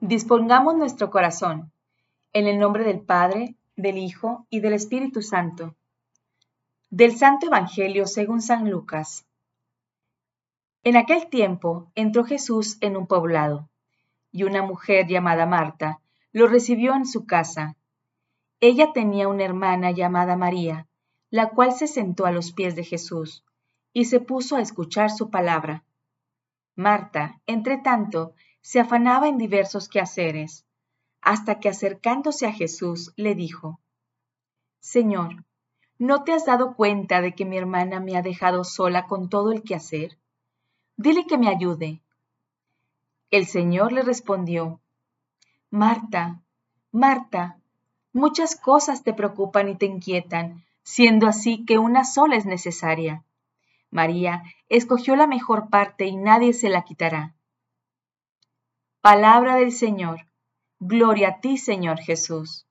Dispongamos nuestro corazón. En el nombre del Padre, del Hijo y del Espíritu Santo. Del Santo Evangelio según San Lucas. En aquel tiempo entró Jesús en un poblado, y una mujer llamada Marta lo recibió en su casa. Ella tenía una hermana llamada María, la cual se sentó a los pies de Jesús y se puso a escuchar su palabra. Marta, entre tanto, se afanaba en diversos quehaceres, hasta que acercándose a Jesús le dijo, Señor, ¿no te has dado cuenta de que mi hermana me ha dejado sola con todo el quehacer? Dile que me ayude. El Señor le respondió, Marta, Marta, muchas cosas te preocupan y te inquietan, siendo así que una sola es necesaria. María escogió la mejor parte y nadie se la quitará. Palabra del Señor. Gloria a ti, Señor Jesús.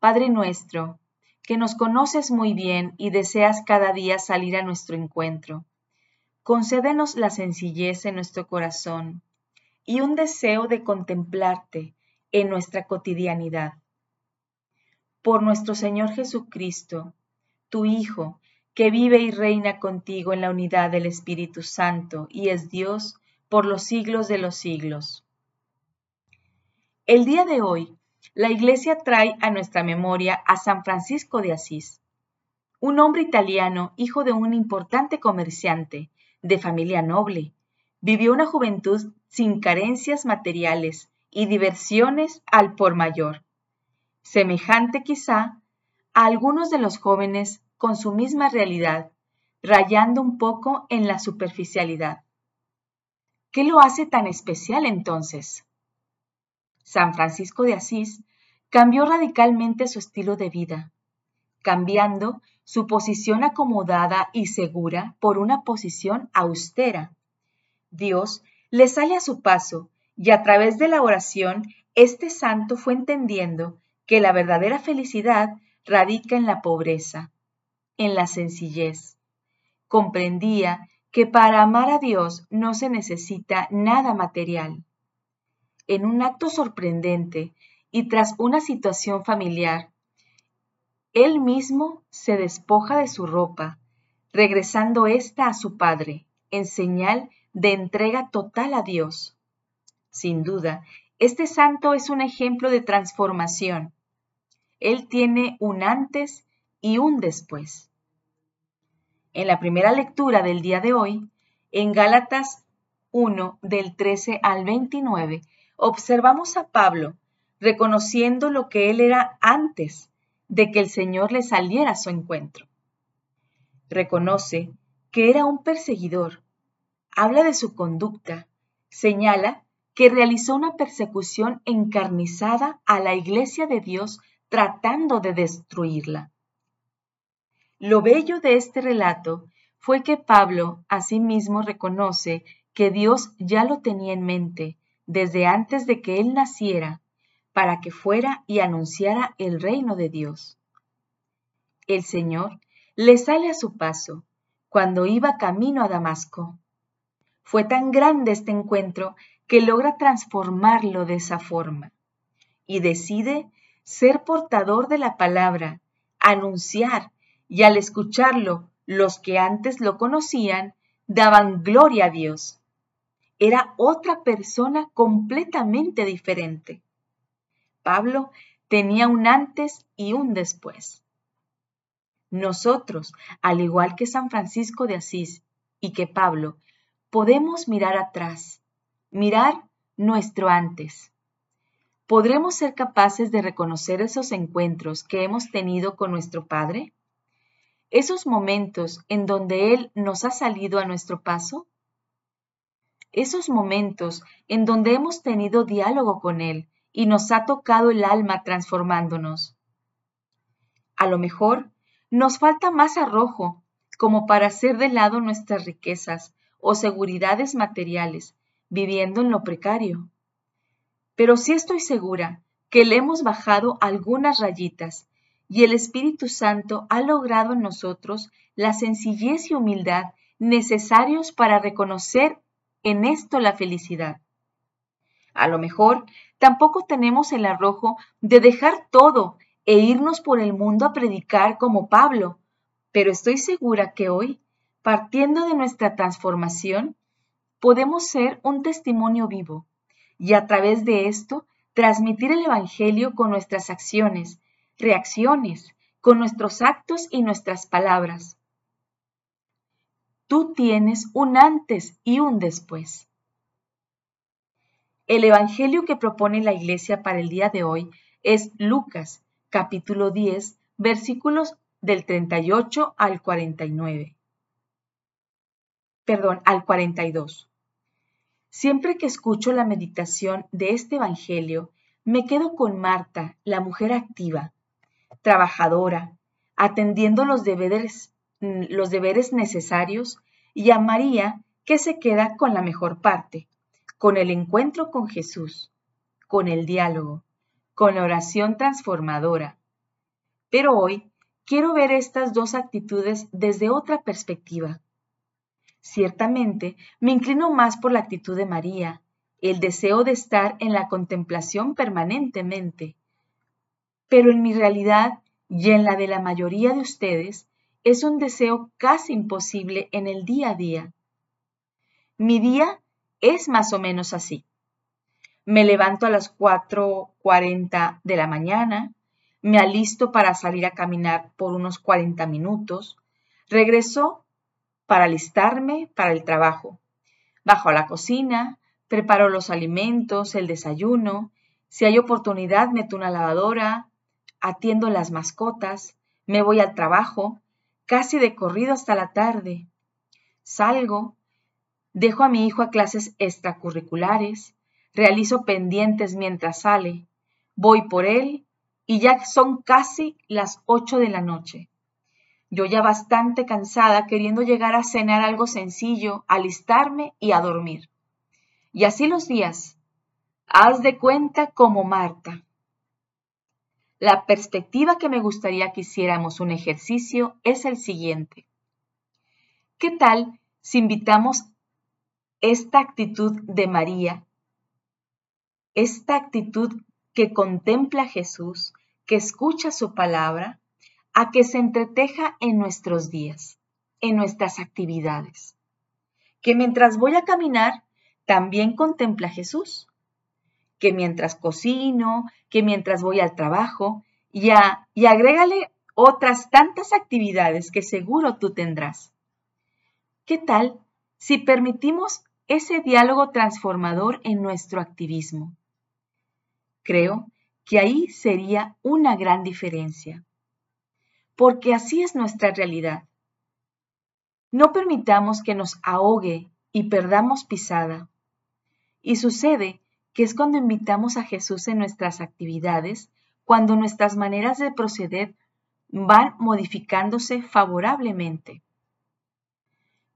Padre nuestro, que nos conoces muy bien y deseas cada día salir a nuestro encuentro, concédenos la sencillez en nuestro corazón y un deseo de contemplarte en nuestra cotidianidad. Por nuestro Señor Jesucristo, tu Hijo, que vive y reina contigo en la unidad del Espíritu Santo y es Dios, por los siglos de los siglos. El día de hoy, la Iglesia trae a nuestra memoria a San Francisco de Asís, un hombre italiano, hijo de un importante comerciante, de familia noble. Vivió una juventud sin carencias materiales y diversiones al por mayor, semejante quizá a algunos de los jóvenes con su misma realidad, rayando un poco en la superficialidad. ¿Qué lo hace tan especial entonces? San Francisco de Asís cambió radicalmente su estilo de vida, cambiando su posición acomodada y segura por una posición austera. Dios le sale a su paso y a través de la oración este santo fue entendiendo que la verdadera felicidad radica en la pobreza, en la sencillez. Comprendía que para amar a Dios no se necesita nada material. En un acto sorprendente y tras una situación familiar, él mismo se despoja de su ropa, regresando ésta a su padre, en señal de entrega total a Dios. Sin duda, este santo es un ejemplo de transformación. Él tiene un antes y un después. En la primera lectura del día de hoy, en Gálatas 1 del 13 al 29, observamos a Pablo reconociendo lo que él era antes de que el Señor le saliera a su encuentro. Reconoce que era un perseguidor, habla de su conducta, señala que realizó una persecución encarnizada a la iglesia de Dios tratando de destruirla. Lo bello de este relato fue que Pablo asimismo reconoce que Dios ya lo tenía en mente desde antes de que él naciera para que fuera y anunciara el reino de Dios. El Señor le sale a su paso cuando iba camino a Damasco. Fue tan grande este encuentro que logra transformarlo de esa forma y decide ser portador de la palabra, anunciar y al escucharlo los que antes lo conocían daban gloria a Dios. Era otra persona completamente diferente. Pablo tenía un antes y un después. Nosotros, al igual que San Francisco de Asís y que Pablo, podemos mirar atrás, mirar nuestro antes. ¿Podremos ser capaces de reconocer esos encuentros que hemos tenido con nuestro Padre? Esos momentos en donde Él nos ha salido a nuestro paso? Esos momentos en donde hemos tenido diálogo con Él y nos ha tocado el alma transformándonos. A lo mejor nos falta más arrojo como para hacer de lado nuestras riquezas o seguridades materiales, viviendo en lo precario. Pero sí estoy segura que le hemos bajado algunas rayitas y el Espíritu Santo ha logrado en nosotros la sencillez y humildad necesarios para reconocer en esto la felicidad. A lo mejor tampoco tenemos el arrojo de dejar todo e irnos por el mundo a predicar como Pablo, pero estoy segura que hoy, partiendo de nuestra transformación, podemos ser un testimonio vivo y a través de esto transmitir el Evangelio con nuestras acciones, reacciones, con nuestros actos y nuestras palabras. Tú tienes un antes y un después. El Evangelio que propone la Iglesia para el día de hoy es Lucas, capítulo 10, versículos del 38 al 49. Perdón, al 42. Siempre que escucho la meditación de este Evangelio, me quedo con Marta, la mujer activa, trabajadora, atendiendo los deberes, mm, los deberes necesarios, y a María, que se queda con la mejor parte, con el encuentro con Jesús, con el diálogo, con la oración transformadora. Pero hoy quiero ver estas dos actitudes desde otra perspectiva. Ciertamente, me inclino más por la actitud de María, el deseo de estar en la contemplación permanentemente. Pero en mi realidad y en la de la mayoría de ustedes, es un deseo casi imposible en el día a día. Mi día es más o menos así. Me levanto a las 4.40 de la mañana, me alisto para salir a caminar por unos 40 minutos, regreso para alistarme para el trabajo. Bajo a la cocina, preparo los alimentos, el desayuno, si hay oportunidad meto una lavadora, atiendo las mascotas, me voy al trabajo, casi de corrido hasta la tarde. Salgo, dejo a mi hijo a clases extracurriculares, realizo pendientes mientras sale, voy por él y ya son casi las ocho de la noche. Yo ya bastante cansada queriendo llegar a cenar algo sencillo, alistarme y a dormir. Y así los días. Haz de cuenta como Marta. La perspectiva que me gustaría que hiciéramos un ejercicio es el siguiente. ¿Qué tal si invitamos esta actitud de María, esta actitud que contempla a Jesús, que escucha su palabra, a que se entreteja en nuestros días, en nuestras actividades. Que mientras voy a caminar, también contempla a Jesús. Que mientras cocino, que mientras voy al trabajo, ya, y agrégale otras tantas actividades que seguro tú tendrás. ¿Qué tal si permitimos ese diálogo transformador en nuestro activismo? Creo que ahí sería una gran diferencia. Porque así es nuestra realidad. No permitamos que nos ahogue y perdamos pisada. Y sucede que es cuando invitamos a Jesús en nuestras actividades, cuando nuestras maneras de proceder van modificándose favorablemente.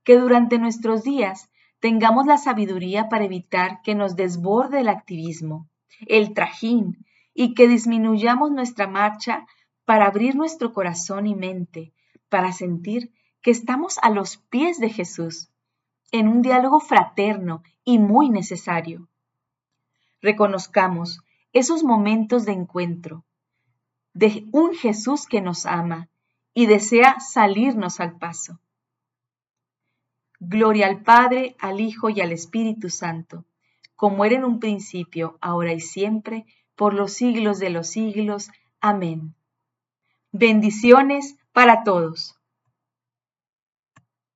Que durante nuestros días tengamos la sabiduría para evitar que nos desborde el activismo, el trajín, y que disminuyamos nuestra marcha para abrir nuestro corazón y mente, para sentir que estamos a los pies de Jesús, en un diálogo fraterno y muy necesario. Reconozcamos esos momentos de encuentro, de un Jesús que nos ama y desea salirnos al paso. Gloria al Padre, al Hijo y al Espíritu Santo, como era en un principio, ahora y siempre, por los siglos de los siglos. Amén. Bendiciones para todos.